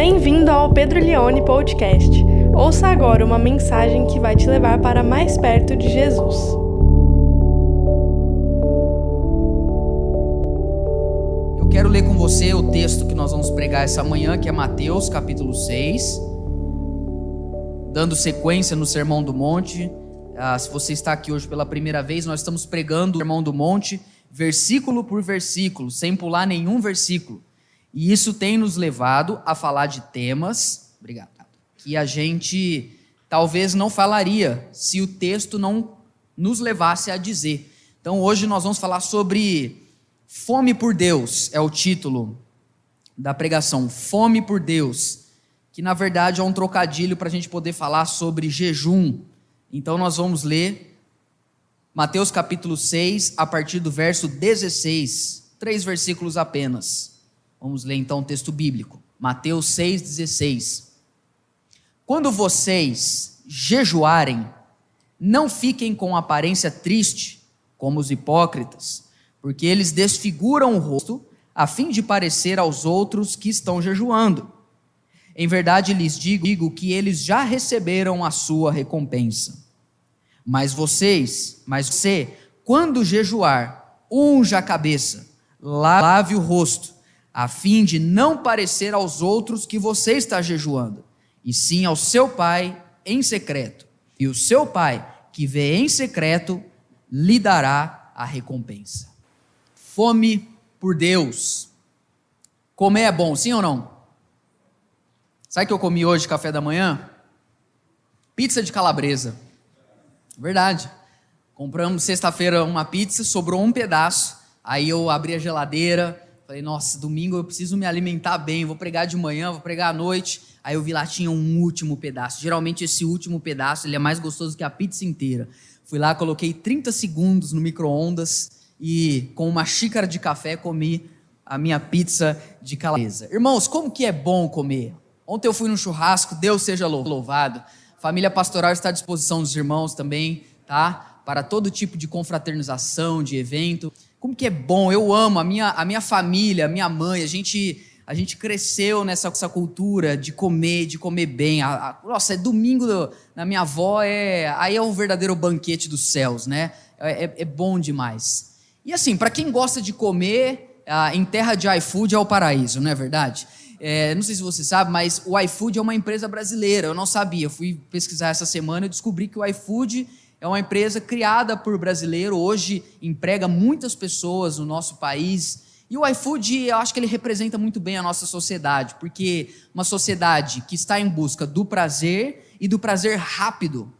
Bem-vindo ao Pedro Leone Podcast. Ouça agora uma mensagem que vai te levar para mais perto de Jesus. Eu quero ler com você o texto que nós vamos pregar essa manhã, que é Mateus capítulo 6. Dando sequência no Sermão do Monte. Ah, se você está aqui hoje pela primeira vez, nós estamos pregando o Sermão do Monte, versículo por versículo, sem pular nenhum versículo. E isso tem nos levado a falar de temas, obrigado, que a gente talvez não falaria se o texto não nos levasse a dizer. Então hoje nós vamos falar sobre fome por Deus, é o título da pregação, fome por Deus, que na verdade é um trocadilho para a gente poder falar sobre jejum. Então nós vamos ler Mateus capítulo 6, a partir do verso 16, três versículos apenas. Vamos ler então o texto bíblico. Mateus 6,16. Quando vocês jejuarem, não fiquem com aparência triste, como os hipócritas, porque eles desfiguram o rosto, a fim de parecer aos outros que estão jejuando. Em verdade lhes digo, que eles já receberam a sua recompensa. Mas vocês, mas você, quando jejuar, unja a cabeça, lave o rosto, a fim de não parecer aos outros que você está jejuando, e sim ao seu pai em secreto. E o seu pai, que vê em secreto, lhe dará a recompensa. Fome por Deus. Comer é bom, sim ou não? Sabe o que eu comi hoje café da manhã? Pizza de calabresa. Verdade. Compramos sexta-feira uma pizza, sobrou um pedaço. Aí eu abri a geladeira, Falei, nossa, domingo eu preciso me alimentar bem, vou pregar de manhã, vou pregar à noite. Aí eu vi lá, tinha um último pedaço. Geralmente esse último pedaço, ele é mais gostoso que a pizza inteira. Fui lá, coloquei 30 segundos no micro-ondas e com uma xícara de café comi a minha pizza de calabresa. Irmãos, como que é bom comer? Ontem eu fui no churrasco, Deus seja louvado. Família pastoral está à disposição dos irmãos também, tá? Para todo tipo de confraternização, de evento. Como que é bom, eu amo a minha, a minha família, a minha mãe, a gente, a gente cresceu nessa essa cultura de comer, de comer bem. A, a, nossa, é domingo do, na minha avó, é, aí é o verdadeiro banquete dos céus, né? É, é, é bom demais. E assim, para quem gosta de comer, em terra de iFood é o paraíso, não é verdade? É, não sei se você sabe, mas o iFood é uma empresa brasileira. Eu não sabia. Eu fui pesquisar essa semana e descobri que o iFood é uma empresa criada por brasileiro, hoje emprega muitas pessoas no nosso país. E o iFood, eu acho que ele representa muito bem a nossa sociedade, porque uma sociedade que está em busca do prazer e do prazer rápido,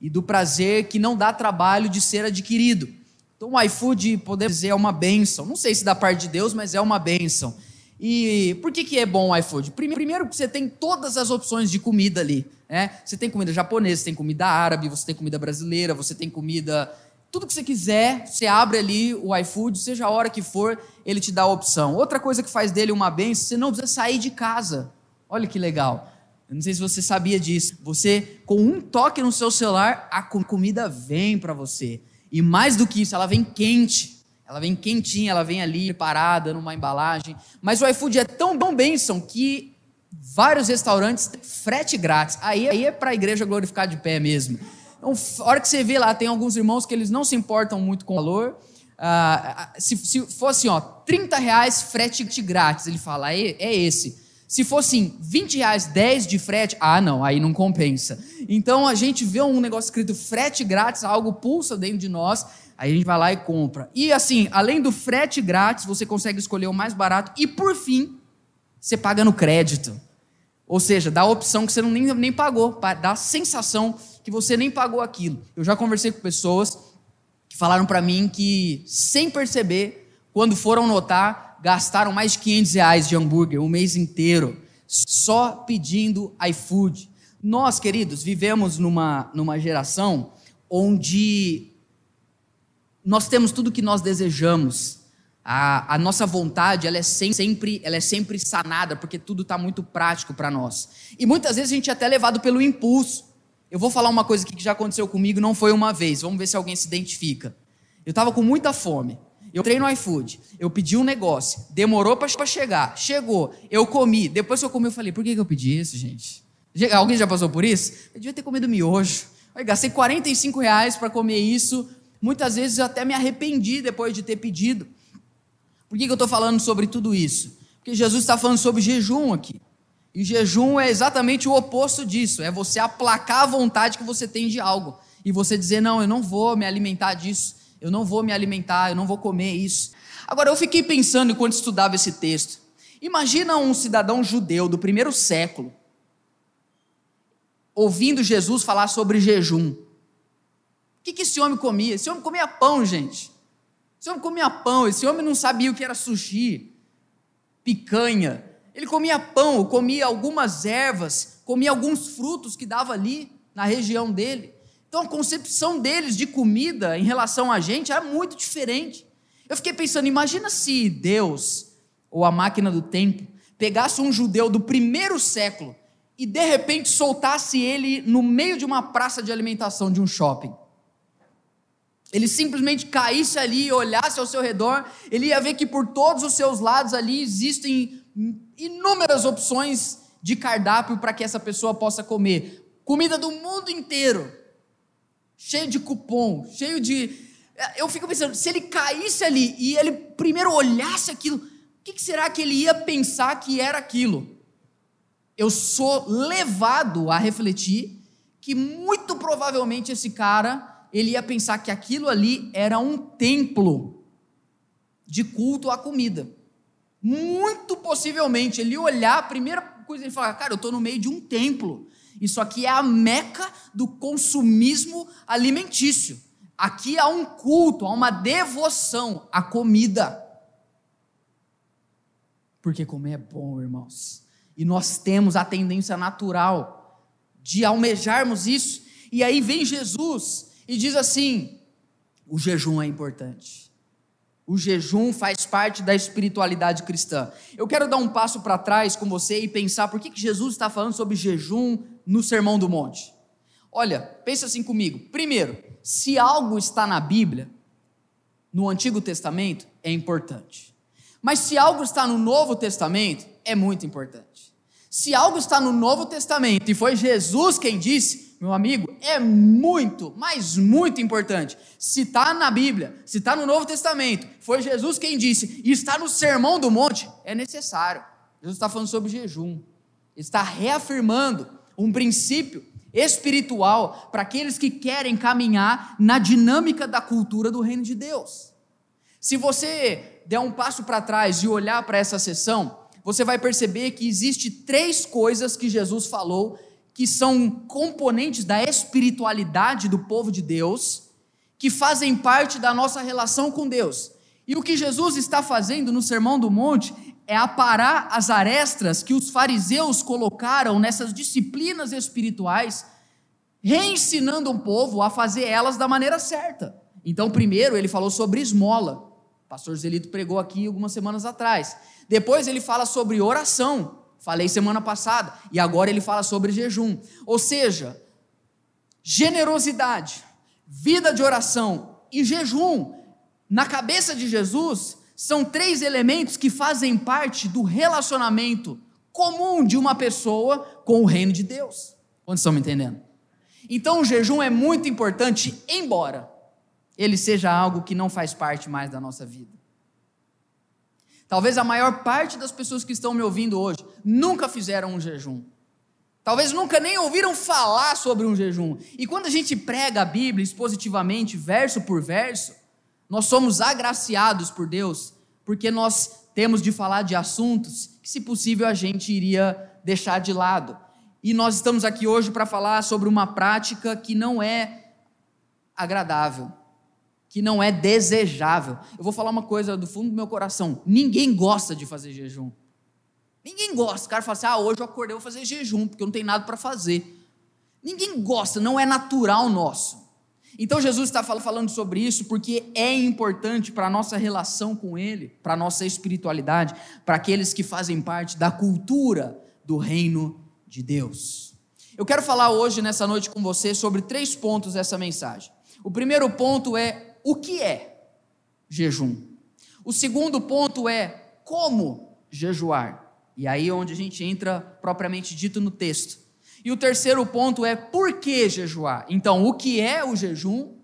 e do prazer que não dá trabalho de ser adquirido. Então o iFood, podemos dizer, é uma benção. Não sei se da parte de Deus, mas é uma benção. E por que, que é bom o iFood? Primeiro, porque você tem todas as opções de comida ali. Né? Você tem comida japonesa, você tem comida árabe, você tem comida brasileira, você tem comida. Tudo que você quiser, você abre ali o iFood, seja a hora que for, ele te dá a opção. Outra coisa que faz dele uma benção, você não precisa sair de casa. Olha que legal. Eu não sei se você sabia disso. Você, com um toque no seu celular, a comida vem para você. E mais do que isso, ela vem quente. Ela vem quentinha, ela vem ali parada numa embalagem. Mas o iFood é tão bom bênção que vários restaurantes frete grátis. Aí, aí é para a igreja glorificar de pé mesmo. Então, a hora que você vê lá, tem alguns irmãos que eles não se importam muito com o valor. Ah, se, se fosse, ó, 30 reais frete grátis, ele fala, é, é esse. Se fossem 20 reais, 10 de frete, ah, não, aí não compensa. Então a gente vê um negócio escrito frete grátis, algo pulsa dentro de nós, Aí a gente vai lá e compra. E assim, além do frete grátis, você consegue escolher o mais barato. E por fim, você paga no crédito. Ou seja, dá a opção que você não nem, nem pagou, dá a sensação que você nem pagou aquilo. Eu já conversei com pessoas que falaram para mim que, sem perceber, quando foram notar, gastaram mais de 500 reais de hambúrguer o um mês inteiro, só pedindo iFood. Nós, queridos, vivemos numa, numa geração onde nós temos tudo que nós desejamos. A, a, nossa vontade ela é sempre, ela é sempre sanada, porque tudo está muito prático para nós. E muitas vezes a gente é até levado pelo impulso. Eu vou falar uma coisa aqui que já aconteceu comigo, não foi uma vez. Vamos ver se alguém se identifica. Eu estava com muita fome. Eu entrei no iFood, eu pedi um negócio, demorou para chegar, chegou, eu comi. Depois que eu comi, eu falei, por que, que eu pedi isso, gente? Alguém já passou por isso? Eu devia ter comido miojo. Eu gastei 45 reais para comer isso. Muitas vezes eu até me arrependi depois de ter pedido. Por que, eu estou falando sobre tudo isso? Porque Jesus está falando sobre jejum aqui. E jejum é exatamente o oposto disso: é você aplacar a vontade que você tem de algo. E você dizer, não, eu não vou me alimentar disso, eu não vou me alimentar, eu não vou comer isso. Agora, eu fiquei pensando enquanto estudava esse texto. Imagina um cidadão judeu do primeiro século, ouvindo Jesus falar sobre jejum. O que, que esse homem comia? Esse homem comia pão, gente. Esse homem comia pão, esse homem não sabia o que era sushi, picanha. Ele comia pão, comia algumas ervas, comia alguns frutos que dava ali na região dele. Então a concepção deles de comida em relação a gente era muito diferente. Eu fiquei pensando, imagina se Deus, ou a máquina do tempo, pegasse um judeu do primeiro século e de repente soltasse ele no meio de uma praça de alimentação de um shopping. Ele simplesmente caísse ali e olhasse ao seu redor, ele ia ver que por todos os seus lados ali existem inúmeras opções de cardápio para que essa pessoa possa comer. Comida do mundo inteiro, cheio de cupom, cheio de. Eu fico pensando, se ele caísse ali e ele primeiro olhasse aquilo, o que será que ele ia pensar que era aquilo? eu sou levado a refletir que muito provavelmente esse cara ele ia pensar que aquilo ali era um templo de culto à comida. Muito possivelmente ele ia olhar, a primeira coisa ele falar, cara, eu estou no meio de um templo. Isso aqui é a meca do consumismo alimentício. Aqui há um culto, há uma devoção à comida. Porque comer é bom, irmãos. E nós temos a tendência natural de almejarmos isso. E aí vem Jesus e diz assim: o jejum é importante. O jejum faz parte da espiritualidade cristã. Eu quero dar um passo para trás com você e pensar por que, que Jesus está falando sobre jejum no Sermão do Monte. Olha, pensa assim comigo. Primeiro, se algo está na Bíblia, no Antigo Testamento, é importante. Mas se algo está no Novo Testamento, é muito importante. Se algo está no Novo Testamento e foi Jesus quem disse, meu amigo, é muito, mas muito importante. Se está na Bíblia, se está no Novo Testamento, foi Jesus quem disse, e está no Sermão do Monte, é necessário. Jesus está falando sobre jejum, está reafirmando um princípio espiritual para aqueles que querem caminhar na dinâmica da cultura do reino de Deus. Se você der um passo para trás e olhar para essa sessão, você vai perceber que existe três coisas que Jesus falou que são componentes da espiritualidade do povo de Deus, que fazem parte da nossa relação com Deus. E o que Jesus está fazendo no Sermão do Monte é aparar as arestas que os fariseus colocaram nessas disciplinas espirituais, reensinando o povo a fazer elas da maneira certa. Então, primeiro, ele falou sobre esmola. O pastor Zelito pregou aqui algumas semanas atrás. Depois ele fala sobre oração, falei semana passada, e agora ele fala sobre jejum. Ou seja, generosidade, vida de oração e jejum, na cabeça de Jesus, são três elementos que fazem parte do relacionamento comum de uma pessoa com o reino de Deus. Quantos estão me entendendo? Então o jejum é muito importante, embora ele seja algo que não faz parte mais da nossa vida. Talvez a maior parte das pessoas que estão me ouvindo hoje nunca fizeram um jejum. Talvez nunca nem ouviram falar sobre um jejum. E quando a gente prega a Bíblia expositivamente, verso por verso, nós somos agraciados por Deus, porque nós temos de falar de assuntos que, se possível, a gente iria deixar de lado. E nós estamos aqui hoje para falar sobre uma prática que não é agradável que não é desejável. Eu vou falar uma coisa do fundo do meu coração: ninguém gosta de fazer jejum. Ninguém gosta. O cara fala assim: ah, hoje eu acordei, vou fazer jejum, porque eu não tenho nada para fazer. Ninguém gosta, não é natural nosso. Então Jesus está falando sobre isso porque é importante para a nossa relação com Ele, para a nossa espiritualidade, para aqueles que fazem parte da cultura do reino de Deus. Eu quero falar hoje, nessa noite, com você sobre três pontos dessa mensagem. O primeiro ponto é o que é jejum? O segundo ponto é como jejuar. E aí é onde a gente entra propriamente dito no texto. E o terceiro ponto é por que jejuar. Então, o que é o jejum,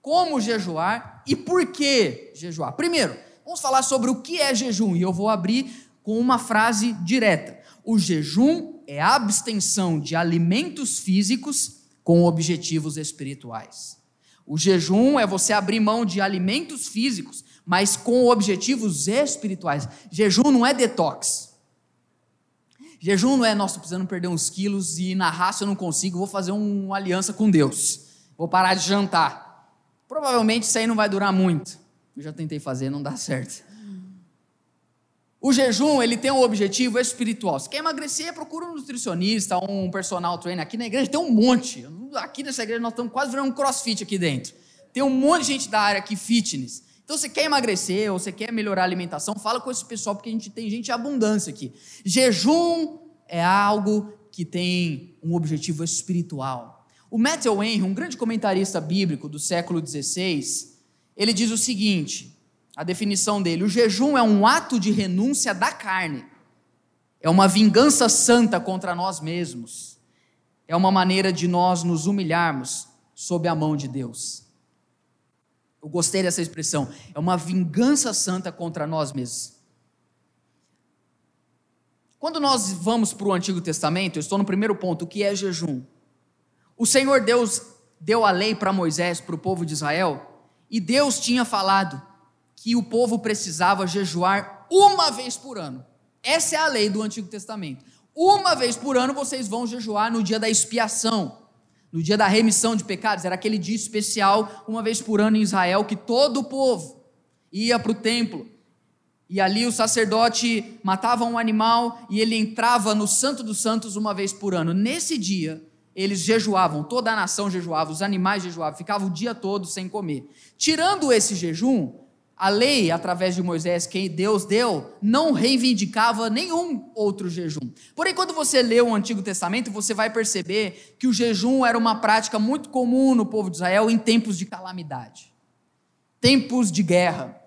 como jejuar e por que jejuar. Primeiro, vamos falar sobre o que é jejum e eu vou abrir com uma frase direta. O jejum é abstenção de alimentos físicos com objetivos espirituais. O jejum é você abrir mão de alimentos físicos, mas com objetivos espirituais. Jejum não é detox. Jejum não é, nossa, precisando perder uns quilos e na raça eu não consigo, vou fazer uma aliança com Deus. Vou parar de jantar. Provavelmente isso aí não vai durar muito. Eu já tentei fazer, não dá certo. O jejum, ele tem um objetivo espiritual. Se quer emagrecer, procura um nutricionista, um personal trainer. Aqui na igreja tem um monte. Aqui nessa igreja nós estamos quase virando um crossfit aqui dentro. Tem um monte de gente da área aqui fitness. Então, você quer emagrecer ou você quer melhorar a alimentação, fala com esse pessoal, porque a gente tem gente em abundância aqui. Jejum é algo que tem um objetivo espiritual. O Matthew Henry, um grande comentarista bíblico do século XVI, ele diz o seguinte: a definição dele, o jejum é um ato de renúncia da carne, é uma vingança santa contra nós mesmos, é uma maneira de nós nos humilharmos sob a mão de Deus. Eu gostei dessa expressão. É uma vingança santa contra nós mesmos. Quando nós vamos para o Antigo Testamento, eu estou no primeiro ponto, o que é jejum? O Senhor Deus deu a lei para Moisés, para o povo de Israel, e Deus tinha falado que o povo precisava jejuar uma vez por ano. Essa é a lei do Antigo Testamento. Uma vez por ano vocês vão jejuar no dia da expiação no dia da remissão de pecados, era aquele dia especial, uma vez por ano em Israel, que todo o povo ia para o templo. E ali o sacerdote matava um animal e ele entrava no Santo dos Santos uma vez por ano. Nesse dia, eles jejuavam, toda a nação jejuava, os animais jejuavam, ficavam o dia todo sem comer. Tirando esse jejum, a lei, através de Moisés, que Deus deu, não reivindicava nenhum outro jejum. Porém, quando você lê o Antigo Testamento, você vai perceber que o jejum era uma prática muito comum no povo de Israel em tempos de calamidade, tempos de guerra,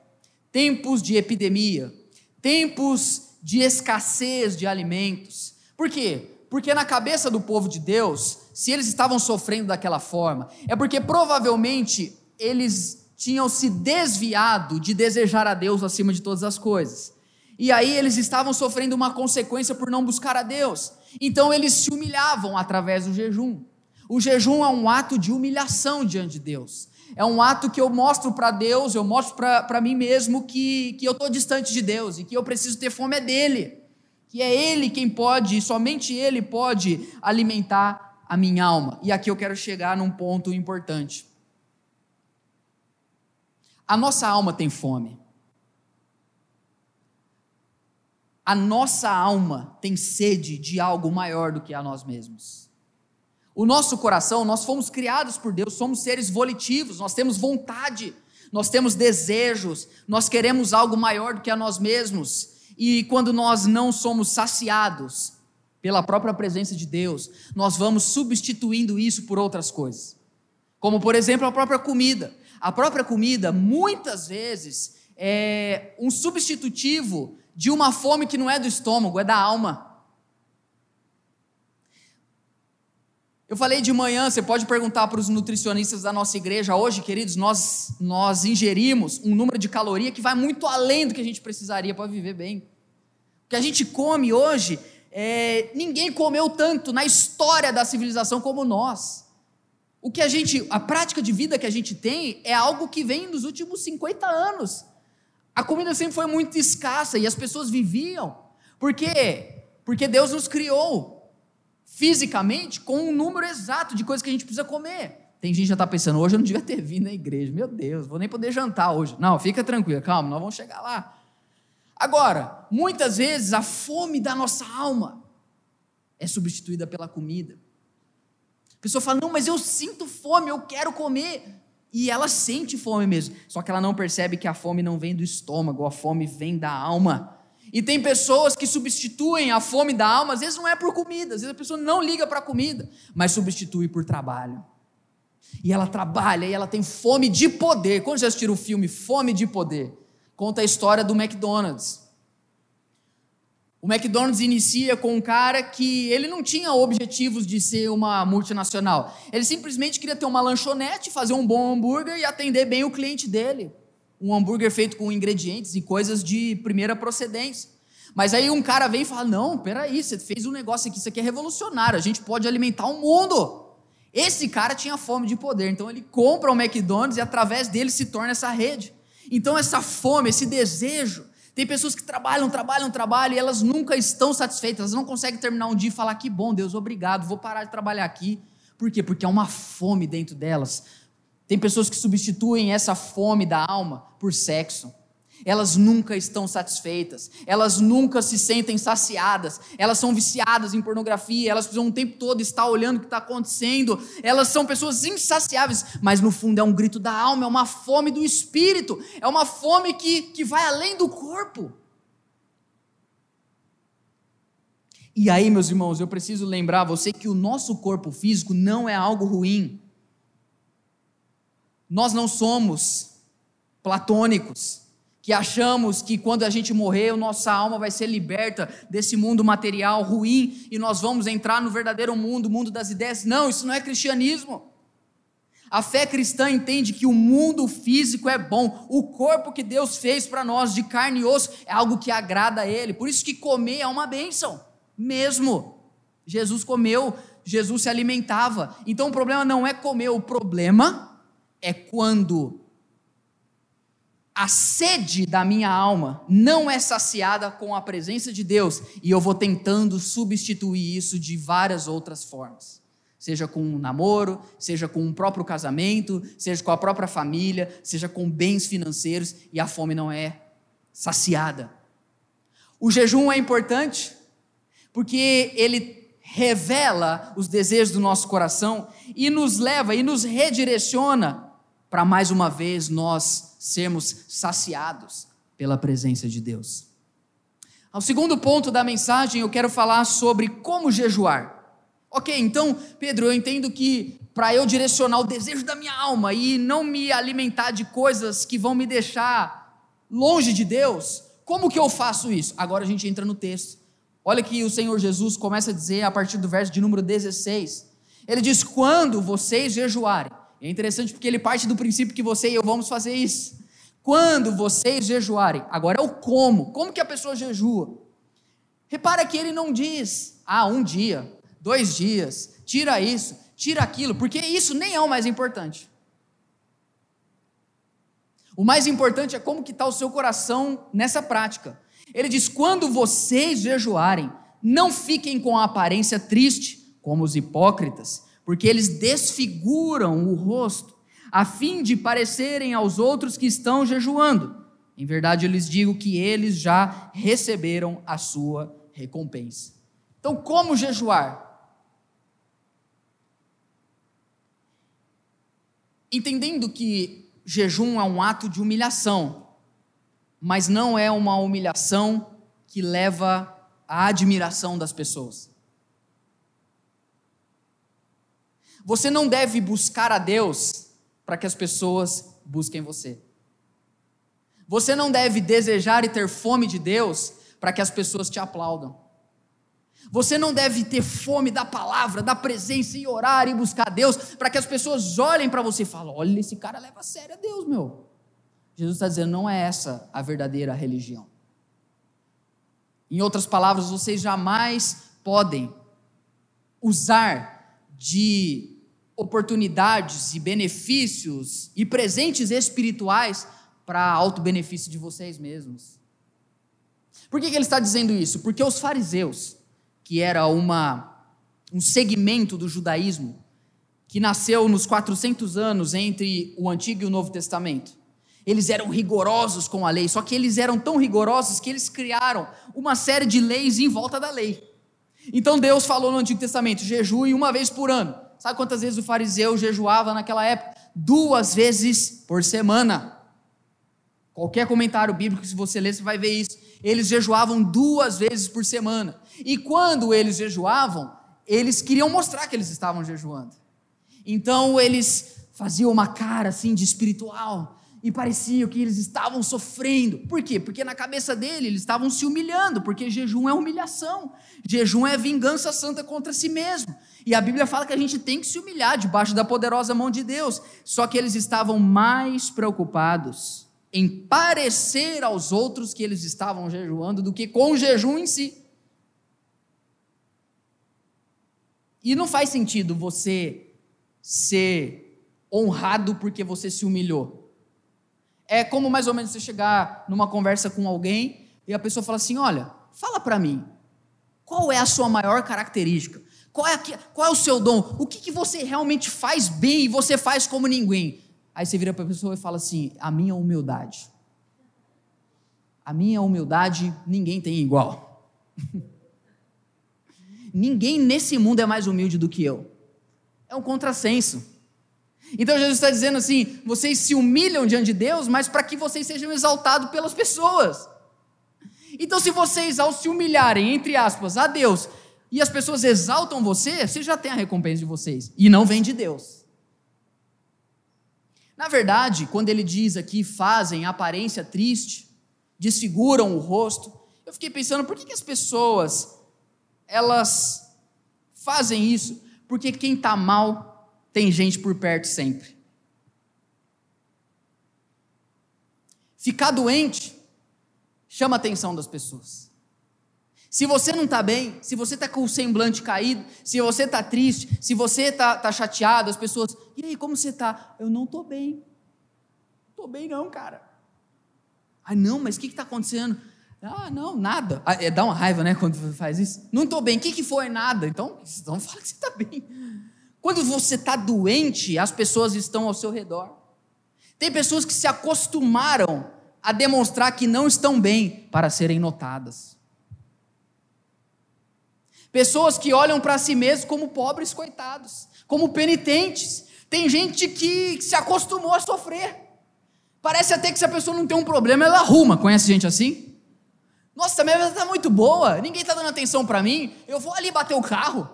tempos de epidemia, tempos de escassez de alimentos. Por quê? Porque na cabeça do povo de Deus, se eles estavam sofrendo daquela forma, é porque provavelmente eles tinham se desviado de desejar a Deus acima de todas as coisas. E aí eles estavam sofrendo uma consequência por não buscar a Deus. Então eles se humilhavam através do jejum. O jejum é um ato de humilhação diante de Deus. É um ato que eu mostro para Deus, eu mostro para mim mesmo que, que eu estou distante de Deus e que eu preciso ter fome é dele. Que é Ele quem pode, somente Ele pode alimentar a minha alma. E aqui eu quero chegar num ponto importante. A nossa alma tem fome. A nossa alma tem sede de algo maior do que a nós mesmos. O nosso coração, nós fomos criados por Deus, somos seres volitivos, nós temos vontade, nós temos desejos, nós queremos algo maior do que a nós mesmos. E quando nós não somos saciados pela própria presença de Deus, nós vamos substituindo isso por outras coisas. Como, por exemplo, a própria comida. A própria comida, muitas vezes, é um substitutivo de uma fome que não é do estômago, é da alma. Eu falei de manhã, você pode perguntar para os nutricionistas da nossa igreja hoje, queridos, nós, nós ingerimos um número de caloria que vai muito além do que a gente precisaria para viver bem. O que a gente come hoje, é, ninguém comeu tanto na história da civilização como nós. O que a gente, a prática de vida que a gente tem é algo que vem dos últimos 50 anos. A comida sempre foi muito escassa e as pessoas viviam. Por quê? Porque Deus nos criou fisicamente com um número exato de coisas que a gente precisa comer. Tem gente que já está pensando, hoje eu não devia ter vindo na igreja. Meu Deus, vou nem poder jantar hoje. Não, fica tranquilo, calma, nós vamos chegar lá. Agora, muitas vezes a fome da nossa alma é substituída pela comida. A pessoa fala: Não, mas eu sinto fome, eu quero comer. E ela sente fome mesmo. Só que ela não percebe que a fome não vem do estômago, a fome vem da alma. E tem pessoas que substituem a fome da alma, às vezes não é por comida, às vezes a pessoa não liga para a comida, mas substitui por trabalho. E ela trabalha e ela tem fome de poder. Quando já assistiram o filme Fome de Poder? conta a história do McDonald's. O McDonald's inicia com um cara que ele não tinha objetivos de ser uma multinacional. Ele simplesmente queria ter uma lanchonete, fazer um bom hambúrguer e atender bem o cliente dele. Um hambúrguer feito com ingredientes e coisas de primeira procedência. Mas aí um cara vem e fala: Não, peraí, você fez um negócio aqui, isso aqui é revolucionário, a gente pode alimentar o mundo. Esse cara tinha fome de poder, então ele compra o McDonald's e através dele se torna essa rede. Então, essa fome, esse desejo, tem pessoas que trabalham, trabalham, trabalham e elas nunca estão satisfeitas, elas não conseguem terminar um dia e falar: Que bom, Deus, obrigado, vou parar de trabalhar aqui. Por quê? Porque há uma fome dentro delas. Tem pessoas que substituem essa fome da alma por sexo elas nunca estão satisfeitas, elas nunca se sentem saciadas, elas são viciadas em pornografia, elas precisam o tempo todo estar olhando o que está acontecendo, elas são pessoas insaciáveis, mas no fundo é um grito da alma, é uma fome do espírito, é uma fome que, que vai além do corpo. E aí, meus irmãos, eu preciso lembrar você que o nosso corpo físico não é algo ruim. Nós não somos platônicos que achamos que quando a gente morrer, nossa alma vai ser liberta desse mundo material ruim e nós vamos entrar no verdadeiro mundo, o mundo das ideias. Não, isso não é cristianismo. A fé cristã entende que o mundo físico é bom, o corpo que Deus fez para nós de carne e osso é algo que agrada a Ele. Por isso que comer é uma bênção, mesmo. Jesus comeu, Jesus se alimentava. Então o problema não é comer, o problema é quando a sede da minha alma não é saciada com a presença de Deus e eu vou tentando substituir isso de várias outras formas. Seja com um namoro, seja com um próprio casamento, seja com a própria família, seja com bens financeiros e a fome não é saciada. O jejum é importante porque ele revela os desejos do nosso coração e nos leva e nos redireciona para mais uma vez nós sermos saciados pela presença de Deus. Ao segundo ponto da mensagem, eu quero falar sobre como jejuar. Ok, então, Pedro, eu entendo que para eu direcionar o desejo da minha alma e não me alimentar de coisas que vão me deixar longe de Deus, como que eu faço isso? Agora a gente entra no texto. Olha que o Senhor Jesus começa a dizer a partir do verso de número 16. Ele diz: Quando vocês jejuarem, é interessante porque ele parte do princípio que você e eu vamos fazer isso. Quando vocês jejuarem, agora é o como. Como que a pessoa jejua? Repara que ele não diz, ah, um dia, dois dias, tira isso, tira aquilo, porque isso nem é o mais importante. O mais importante é como que está o seu coração nessa prática. Ele diz: quando vocês jejuarem, não fiquem com a aparência triste, como os hipócritas, porque eles desfiguram o rosto, a fim de parecerem aos outros que estão jejuando. Em verdade, eu lhes digo que eles já receberam a sua recompensa. Então, como jejuar? Entendendo que jejum é um ato de humilhação, mas não é uma humilhação que leva à admiração das pessoas. Você não deve buscar a Deus para que as pessoas busquem você. Você não deve desejar e ter fome de Deus para que as pessoas te aplaudam. Você não deve ter fome da palavra, da presença e orar e buscar Deus para que as pessoas olhem para você e falem: olha, esse cara leva a sério a Deus, meu. Jesus está dizendo: não é essa a verdadeira religião. Em outras palavras, vocês jamais podem usar de oportunidades e benefícios e presentes espirituais para auto-benefício de vocês mesmos. Por que, que ele está dizendo isso? Porque os fariseus, que era uma, um segmento do judaísmo, que nasceu nos 400 anos entre o Antigo e o Novo Testamento, eles eram rigorosos com a lei, só que eles eram tão rigorosos que eles criaram uma série de leis em volta da lei. Então Deus falou no Antigo Testamento: jejue uma vez por ano. Sabe quantas vezes o fariseu jejuava naquela época? Duas vezes por semana. Qualquer comentário bíblico, se você ler, você vai ver isso. Eles jejuavam duas vezes por semana. E quando eles jejuavam, eles queriam mostrar que eles estavam jejuando. Então eles faziam uma cara assim de espiritual, e parecia que eles estavam sofrendo. Por quê? Porque na cabeça dele eles estavam se humilhando, porque jejum é humilhação. Jejum é vingança santa contra si mesmo. E a Bíblia fala que a gente tem que se humilhar debaixo da poderosa mão de Deus. Só que eles estavam mais preocupados em parecer aos outros que eles estavam jejuando do que com o jejum em si. E não faz sentido você ser honrado porque você se humilhou. É como mais ou menos você chegar numa conversa com alguém e a pessoa fala assim: Olha, fala para mim, qual é a sua maior característica? Qual é, qual é o seu dom? O que, que você realmente faz bem e você faz como ninguém? Aí você vira para a pessoa e fala assim: A minha humildade. A minha humildade ninguém tem igual. ninguém nesse mundo é mais humilde do que eu. É um contrassenso. Então Jesus está dizendo assim: vocês se humilham diante de Deus, mas para que vocês sejam exaltados pelas pessoas. Então, se vocês, ao se humilharem, entre aspas, a Deus, e as pessoas exaltam você, você já tem a recompensa de vocês. E não vem de Deus. Na verdade, quando ele diz aqui, fazem aparência triste, desfiguram o rosto, eu fiquei pensando, por que, que as pessoas, elas fazem isso? Porque quem está mal tem gente por perto sempre. Ficar doente chama a atenção das pessoas. Se você não está bem, se você está com o semblante caído, se você está triste, se você está tá chateado, as pessoas, e aí, como você está? Eu não estou bem. Estou bem não, cara. Ah, não, mas o que está acontecendo? Ah, não, nada. Ah, é, dá uma raiva, né, quando faz isso. Não estou bem. O que, que foi? Nada. Então, então fala que você está bem. Quando você está doente, as pessoas estão ao seu redor. Tem pessoas que se acostumaram a demonstrar que não estão bem para serem notadas. Pessoas que olham para si mesmos como pobres coitados, como penitentes. Tem gente que se acostumou a sofrer. Parece até que se a pessoa não tem um problema, ela arruma. Conhece gente assim? Nossa, minha vida está muito boa, ninguém está dando atenção para mim. Eu vou ali bater o carro.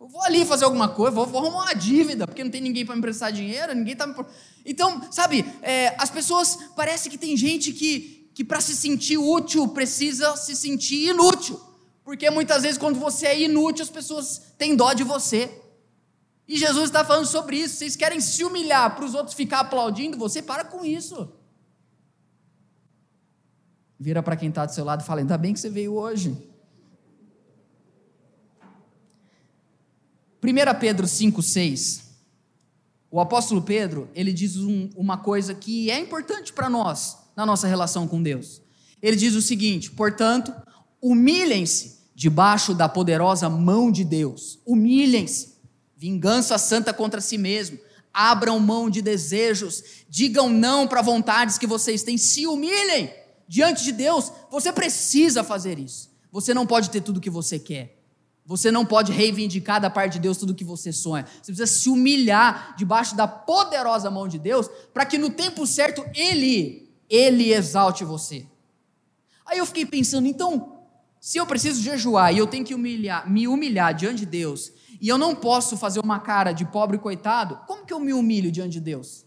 Eu vou ali fazer alguma coisa, vou, vou arrumar uma dívida, porque não tem ninguém para me emprestar dinheiro, ninguém está me. Então, sabe, é, as pessoas, parece que tem gente que, que para se sentir útil precisa se sentir inútil. Porque muitas vezes, quando você é inútil, as pessoas têm dó de você. E Jesus está falando sobre isso. Vocês querem se humilhar para os outros ficar aplaudindo você? Para com isso. Vira para quem está do seu lado e fala: ainda bem que você veio hoje. 1 Pedro 5,6. O apóstolo Pedro, ele diz um, uma coisa que é importante para nós, na nossa relação com Deus. Ele diz o seguinte: portanto, humilhem-se debaixo da poderosa mão de Deus. Humilhem-se. Vingança santa contra si mesmo. Abram mão de desejos. Digam não para vontades que vocês têm. Se humilhem diante de Deus. Você precisa fazer isso. Você não pode ter tudo o que você quer. Você não pode reivindicar da parte de Deus tudo o que você sonha. Você precisa se humilhar debaixo da poderosa mão de Deus para que no tempo certo Ele, Ele exalte você. Aí eu fiquei pensando, então, se eu preciso jejuar e eu tenho que humilhar, me humilhar diante de Deus, e eu não posso fazer uma cara de pobre coitado, como que eu me humilho diante de Deus?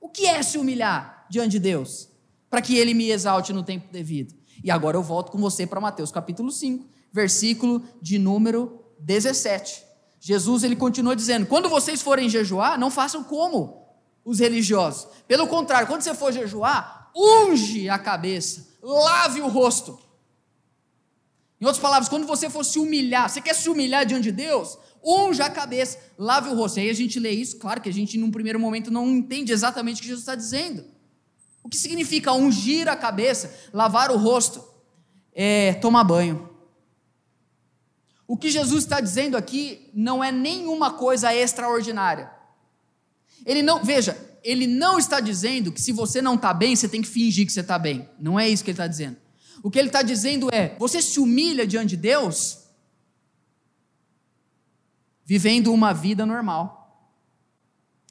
O que é se humilhar diante de Deus? Para que Ele me exalte no tempo devido. E agora eu volto com você para Mateus capítulo 5, versículo de número 17. Jesus ele continua dizendo: quando vocês forem jejuar, não façam como os religiosos. Pelo contrário, quando você for jejuar, unge a cabeça, lave o rosto em outras palavras, quando você for se humilhar, você quer se humilhar diante de Deus? Unja a cabeça, lave o rosto. Aí a gente lê isso, claro que a gente, num primeiro momento, não entende exatamente o que Jesus está dizendo. O que significa ungir a cabeça, lavar o rosto? É tomar banho. O que Jesus está dizendo aqui não é nenhuma coisa extraordinária. Ele não, veja, ele não está dizendo que se você não está bem, você tem que fingir que você está bem. Não é isso que ele está dizendo. O que ele está dizendo é: você se humilha diante de Deus, vivendo uma vida normal.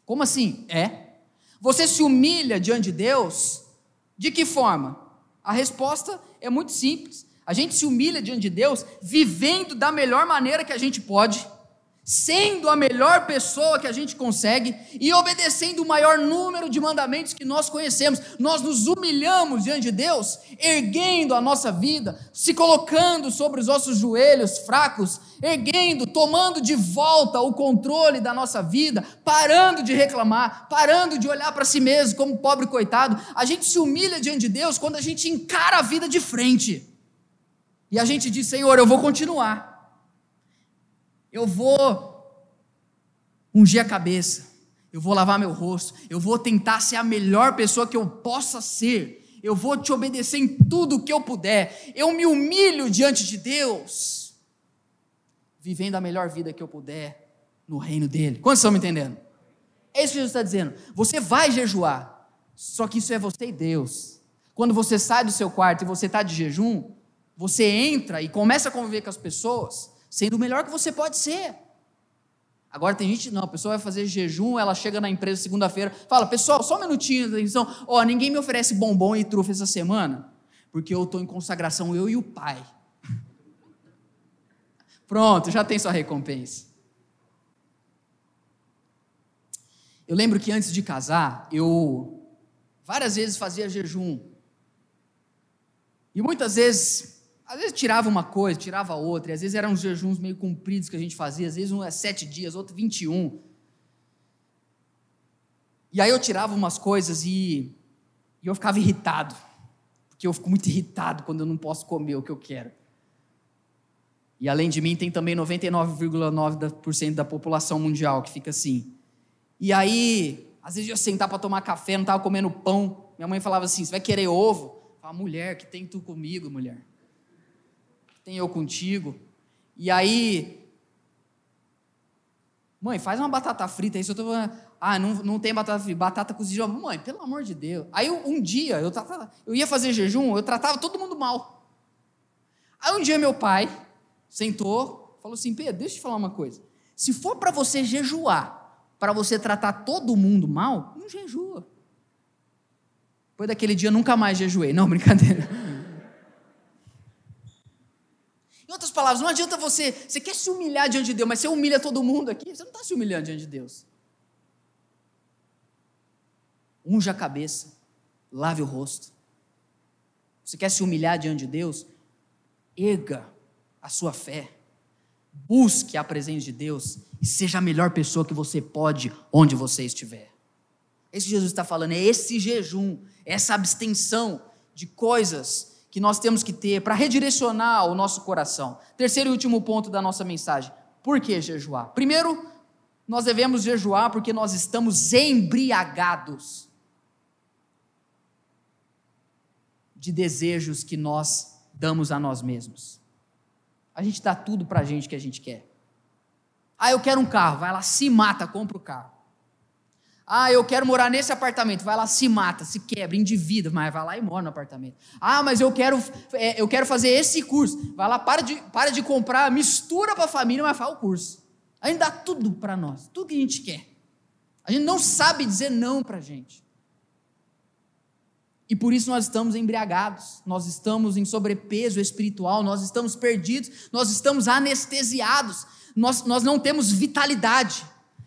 Como assim? É. Você se humilha diante de Deus, de que forma? A resposta é muito simples. A gente se humilha diante de Deus vivendo da melhor maneira que a gente pode, sendo a melhor pessoa que a gente consegue e obedecendo o maior número de mandamentos que nós conhecemos. Nós nos humilhamos diante de Deus, erguendo a nossa vida, se colocando sobre os nossos joelhos fracos, erguendo, tomando de volta o controle da nossa vida, parando de reclamar, parando de olhar para si mesmo como pobre coitado. A gente se humilha diante de Deus quando a gente encara a vida de frente. E a gente diz: Senhor, eu vou continuar eu vou ungir a cabeça, eu vou lavar meu rosto, eu vou tentar ser a melhor pessoa que eu possa ser, eu vou te obedecer em tudo que eu puder, eu me humilho diante de Deus, vivendo a melhor vida que eu puder no reino dEle. Quantos estão me entendendo? É isso que Jesus está dizendo. Você vai jejuar, só que isso é você e Deus. Quando você sai do seu quarto e você está de jejum, você entra e começa a conviver com as pessoas, sendo o melhor que você pode ser. Agora tem gente, não, a pessoa vai fazer jejum, ela chega na empresa segunda-feira, fala, pessoal, só um minutinho, atenção, ó, oh, ninguém me oferece bombom e trufa essa semana, porque eu estou em consagração, eu e o pai. Pronto, já tem sua recompensa. Eu lembro que antes de casar, eu várias vezes fazia jejum. E muitas vezes às vezes tirava uma coisa, tirava outra, e às vezes eram uns jejuns meio compridos que a gente fazia, às vezes um é sete dias, outro 21. E aí eu tirava umas coisas e, e eu ficava irritado, porque eu fico muito irritado quando eu não posso comer o que eu quero. E além de mim, tem também 99,9% da população mundial que fica assim. E aí, às vezes eu sentar para tomar café, não estava comendo pão. Minha mãe falava assim: Você vai querer ovo? Eu falava, mulher, que tem tu comigo, mulher tem eu contigo. E aí, mãe, faz uma batata frita aí. Se eu tô ah, não, não tem batata frita, batata cozida. Mãe, pelo amor de Deus. Aí um dia, eu, tratava, eu ia fazer jejum, eu tratava todo mundo mal. Aí um dia meu pai sentou, falou assim: Pedro, deixa eu te falar uma coisa. Se for para você jejuar, para você tratar todo mundo mal, não jejua. Depois daquele dia, nunca mais jejuei. Não, brincadeira. Em outras palavras, não adianta você, você quer se humilhar diante de Deus, mas você humilha todo mundo aqui, você não está se humilhando diante de Deus. Unja a cabeça, lave o rosto. Você quer se humilhar diante de Deus? Erga a sua fé, busque a presença de Deus e seja a melhor pessoa que você pode onde você estiver. Esse Jesus está falando, é esse jejum, essa abstenção de coisas que nós temos que ter para redirecionar o nosso coração. Terceiro e último ponto da nossa mensagem: por que jejuar? Primeiro, nós devemos jejuar porque nós estamos embriagados de desejos que nós damos a nós mesmos. A gente dá tudo para a gente que a gente quer. Ah, eu quero um carro, vai lá, se mata, compra o carro. Ah, eu quero morar nesse apartamento. Vai lá, se mata, se quebra, endivida, mas vai lá e mora no apartamento. Ah, mas eu quero, é, eu quero fazer esse curso. Vai lá, para de, para de comprar, mistura para a família, mas faz o curso. A gente dá tudo para nós, tudo que a gente quer. A gente não sabe dizer não para a gente. E por isso nós estamos embriagados, nós estamos em sobrepeso espiritual, nós estamos perdidos, nós estamos anestesiados, nós, nós não temos vitalidade.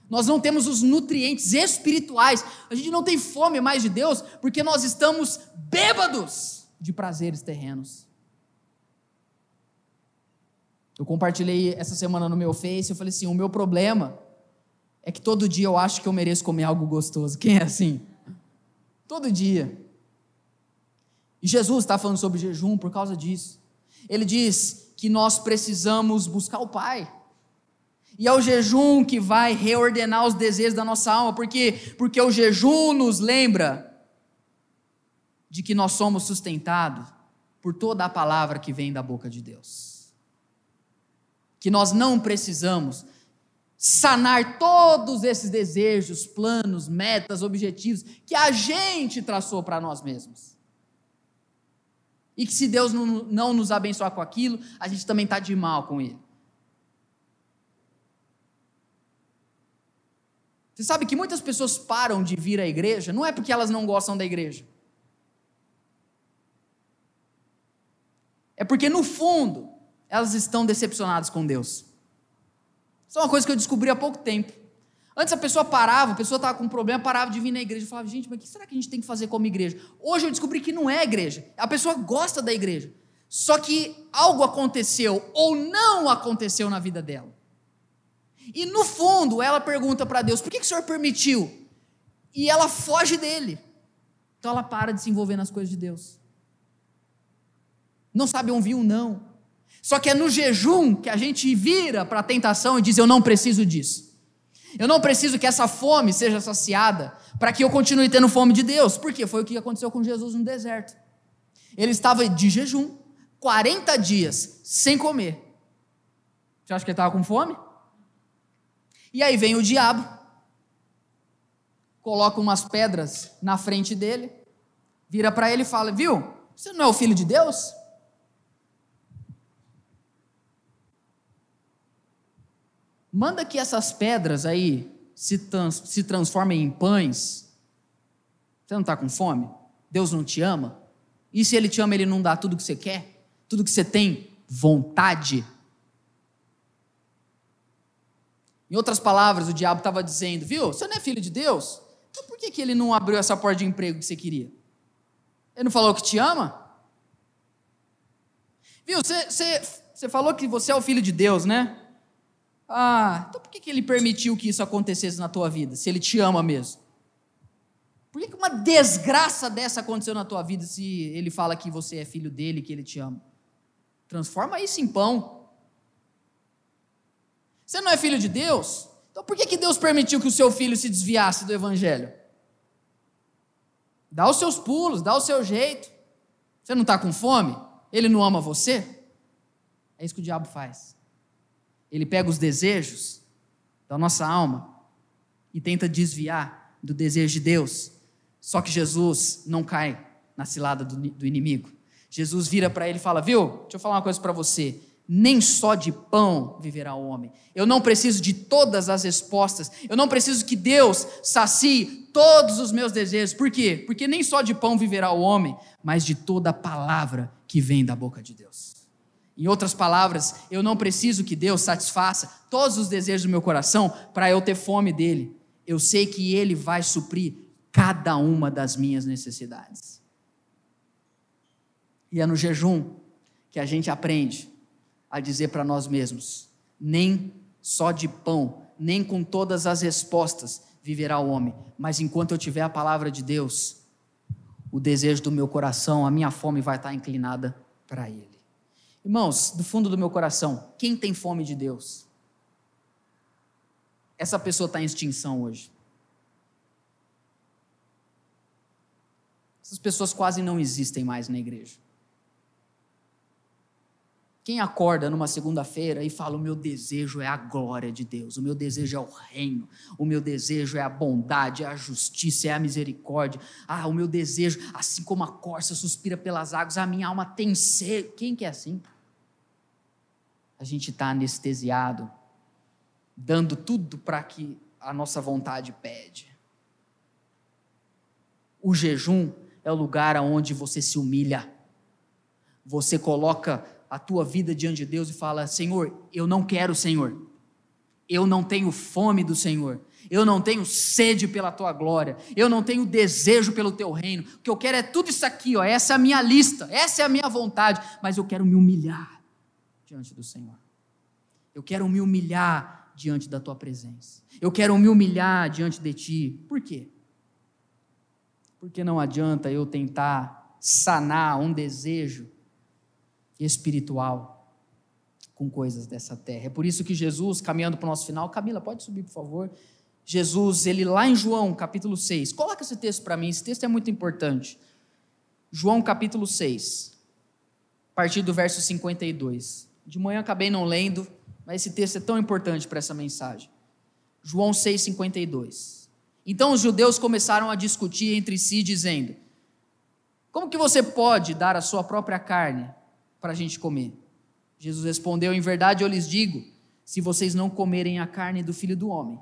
Nós não temos os nutrientes espirituais. A gente não tem fome mais de Deus porque nós estamos bêbados de prazeres terrenos. Eu compartilhei essa semana no meu Face, eu falei assim: o meu problema é que todo dia eu acho que eu mereço comer algo gostoso. Quem é assim? Todo dia. E Jesus está falando sobre jejum por causa disso. Ele diz que nós precisamos buscar o Pai. E é o jejum que vai reordenar os desejos da nossa alma, porque porque o jejum nos lembra de que nós somos sustentados por toda a palavra que vem da boca de Deus. Que nós não precisamos sanar todos esses desejos, planos, metas, objetivos que a gente traçou para nós mesmos. E que se Deus não, não nos abençoar com aquilo, a gente também está de mal com Ele. Você sabe que muitas pessoas param de vir à igreja, não é porque elas não gostam da igreja. É porque, no fundo, elas estão decepcionadas com Deus. Isso é uma coisa que eu descobri há pouco tempo. Antes a pessoa parava, a pessoa estava com um problema, parava de vir na igreja. Eu falava, gente, mas o que será que a gente tem que fazer como igreja? Hoje eu descobri que não é igreja. A pessoa gosta da igreja. Só que algo aconteceu ou não aconteceu na vida dela. E no fundo, ela pergunta para Deus: por que, que o Senhor permitiu? E ela foge dele. Então ela para de se envolver nas coisas de Deus. Não sabe ouvir um não. Só que é no jejum que a gente vira para a tentação e diz: Eu não preciso disso. Eu não preciso que essa fome seja saciada para que eu continue tendo fome de Deus. Porque foi o que aconteceu com Jesus no deserto. Ele estava de jejum, 40 dias sem comer. Você acha que ele estava com fome? E aí vem o diabo, coloca umas pedras na frente dele, vira para ele e fala: Viu, você não é o filho de Deus? Manda que essas pedras aí se, trans, se transformem em pães. Você não está com fome? Deus não te ama? E se Ele te ama, Ele não dá tudo que você quer? Tudo que você tem vontade? Em outras palavras, o diabo estava dizendo: Viu, você não é filho de Deus? Então por que, que ele não abriu essa porta de emprego que você queria? Ele não falou que te ama? Viu, você, você, você falou que você é o filho de Deus, né? Ah, então por que, que ele permitiu que isso acontecesse na tua vida, se ele te ama mesmo? Por que, que uma desgraça dessa aconteceu na tua vida se ele fala que você é filho dele, que ele te ama? Transforma isso em pão. Você não é filho de Deus? Então por que, que Deus permitiu que o seu filho se desviasse do evangelho? Dá os seus pulos, dá o seu jeito. Você não está com fome? Ele não ama você? É isso que o diabo faz. Ele pega os desejos da nossa alma e tenta desviar do desejo de Deus. Só que Jesus não cai na cilada do, do inimigo. Jesus vira para ele e fala: Viu, deixa eu falar uma coisa para você. Nem só de pão viverá o homem. Eu não preciso de todas as respostas. Eu não preciso que Deus sacie todos os meus desejos. Por quê? Porque nem só de pão viverá o homem, mas de toda a palavra que vem da boca de Deus. Em outras palavras, eu não preciso que Deus satisfaça todos os desejos do meu coração para eu ter fome dele. Eu sei que ele vai suprir cada uma das minhas necessidades. E é no jejum que a gente aprende a dizer para nós mesmos: nem só de pão, nem com todas as respostas viverá o homem, mas enquanto eu tiver a palavra de Deus, o desejo do meu coração, a minha fome vai estar inclinada para ele. Irmãos, do fundo do meu coração, quem tem fome de Deus? Essa pessoa está em extinção hoje. Essas pessoas quase não existem mais na igreja. Quem acorda numa segunda-feira e fala: O meu desejo é a glória de Deus, o meu desejo é o reino, o meu desejo é a bondade, é a justiça, é a misericórdia. Ah, o meu desejo, assim como a corça suspira pelas águas, a minha alma tem sede. Quem que é assim? a gente está anestesiado, dando tudo para que a nossa vontade pede. O jejum é o lugar onde você se humilha. Você coloca a tua vida diante de Deus e fala: Senhor, eu não quero, Senhor. Eu não tenho fome do Senhor. Eu não tenho sede pela tua glória. Eu não tenho desejo pelo teu reino. O que eu quero é tudo isso aqui, ó. Essa é a minha lista, essa é a minha vontade, mas eu quero me humilhar diante do Senhor. Eu quero me humilhar diante da tua presença. Eu quero me humilhar diante de ti. Por quê? Porque não adianta eu tentar sanar um desejo espiritual com coisas dessa terra. É por isso que Jesus, caminhando para o nosso final, Camila, pode subir, por favor. Jesus, ele lá em João, capítulo 6, coloca esse texto para mim, esse texto é muito importante. João, capítulo 6, a partir do verso 52. De manhã acabei não lendo, mas esse texto é tão importante para essa mensagem. João 6,52. Então os judeus começaram a discutir entre si, dizendo: Como que você pode dar a sua própria carne para a gente comer? Jesus respondeu: Em verdade eu lhes digo: se vocês não comerem a carne do filho do homem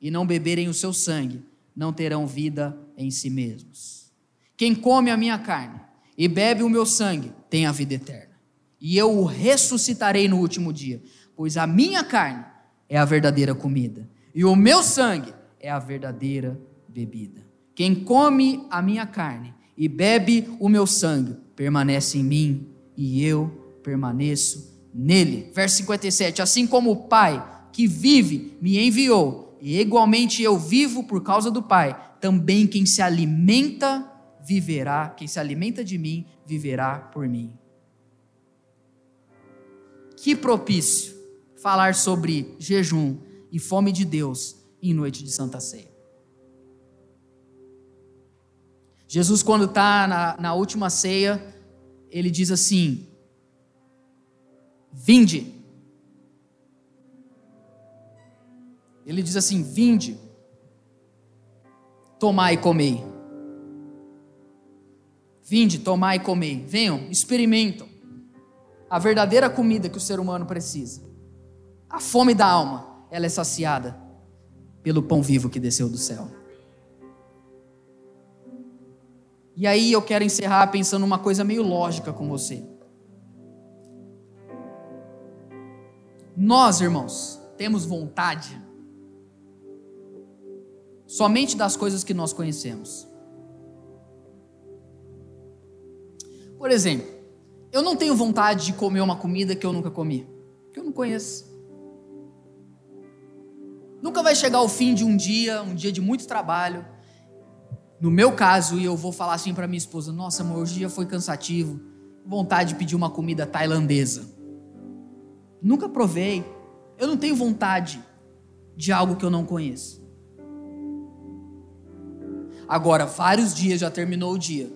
e não beberem o seu sangue, não terão vida em si mesmos. Quem come a minha carne e bebe o meu sangue tem a vida eterna e eu o ressuscitarei no último dia, pois a minha carne é a verdadeira comida, e o meu sangue é a verdadeira bebida. Quem come a minha carne e bebe o meu sangue permanece em mim e eu permaneço nele. Verso 57: Assim como o Pai que vive me enviou, e igualmente eu vivo por causa do Pai, também quem se alimenta viverá, quem se alimenta de mim viverá por mim. Que propício falar sobre jejum e fome de Deus em noite de Santa Ceia. Jesus, quando está na, na última ceia, ele diz assim: Vinde. Ele diz assim: Vinde, tomai e comei. Vinde, tomai e comei. Venham, experimentam a verdadeira comida que o ser humano precisa. A fome da alma, ela é saciada pelo pão vivo que desceu do céu. E aí eu quero encerrar pensando uma coisa meio lógica com você. Nós, irmãos, temos vontade somente das coisas que nós conhecemos. Por exemplo, eu não tenho vontade de comer uma comida que eu nunca comi, que eu não conheço. Nunca vai chegar o fim de um dia, um dia de muito trabalho. No meu caso, e eu vou falar assim para minha esposa: Nossa, amor, hoje dia foi cansativo. Vontade de pedir uma comida tailandesa. Nunca provei. Eu não tenho vontade de algo que eu não conheço. Agora, vários dias já terminou o dia.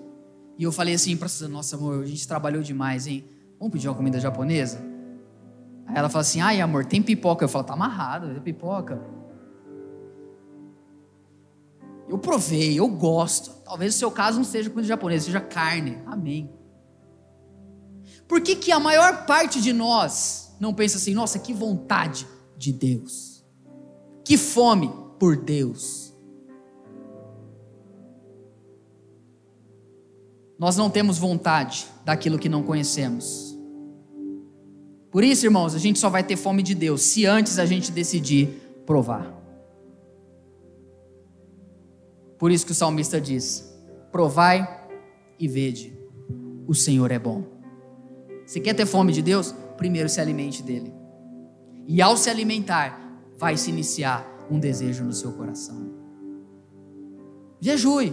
E eu falei assim para Suzana: Nossa, amor, a gente trabalhou demais, hein? Vamos pedir uma comida japonesa? Aí ela fala assim: Ai, amor, tem pipoca. Eu falo: Tá amarrado, é pipoca. Eu provei, eu gosto. Talvez o seu caso não seja comida japonesa, seja carne. Amém. Por que, que a maior parte de nós não pensa assim, nossa, que vontade de Deus? Que fome por Deus? Nós não temos vontade daquilo que não conhecemos. Por isso, irmãos, a gente só vai ter fome de Deus se antes a gente decidir provar. Por isso que o salmista diz: Provai e vede, o Senhor é bom. Você quer ter fome de Deus? Primeiro se alimente dele. E ao se alimentar, vai se iniciar um desejo no seu coração. Jejue.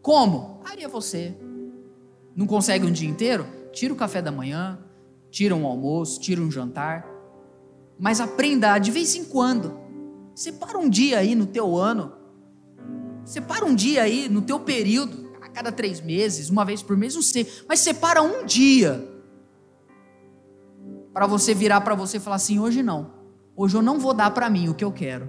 Como? Aí é você. Não consegue um dia inteiro? Tira o café da manhã, tira um almoço, tira um jantar. Mas aprenda de vez em quando. Separa um dia aí no teu ano Separa um dia aí no teu período, a cada três meses, uma vez por mês, não sei, mas separa um dia para você virar para você e falar assim: hoje não, hoje eu não vou dar para mim o que eu quero,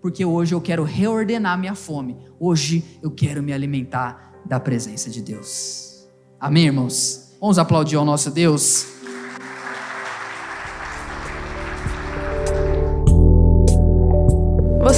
porque hoje eu quero reordenar minha fome, hoje eu quero me alimentar da presença de Deus. Amém, irmãos? Vamos aplaudir ao nosso Deus.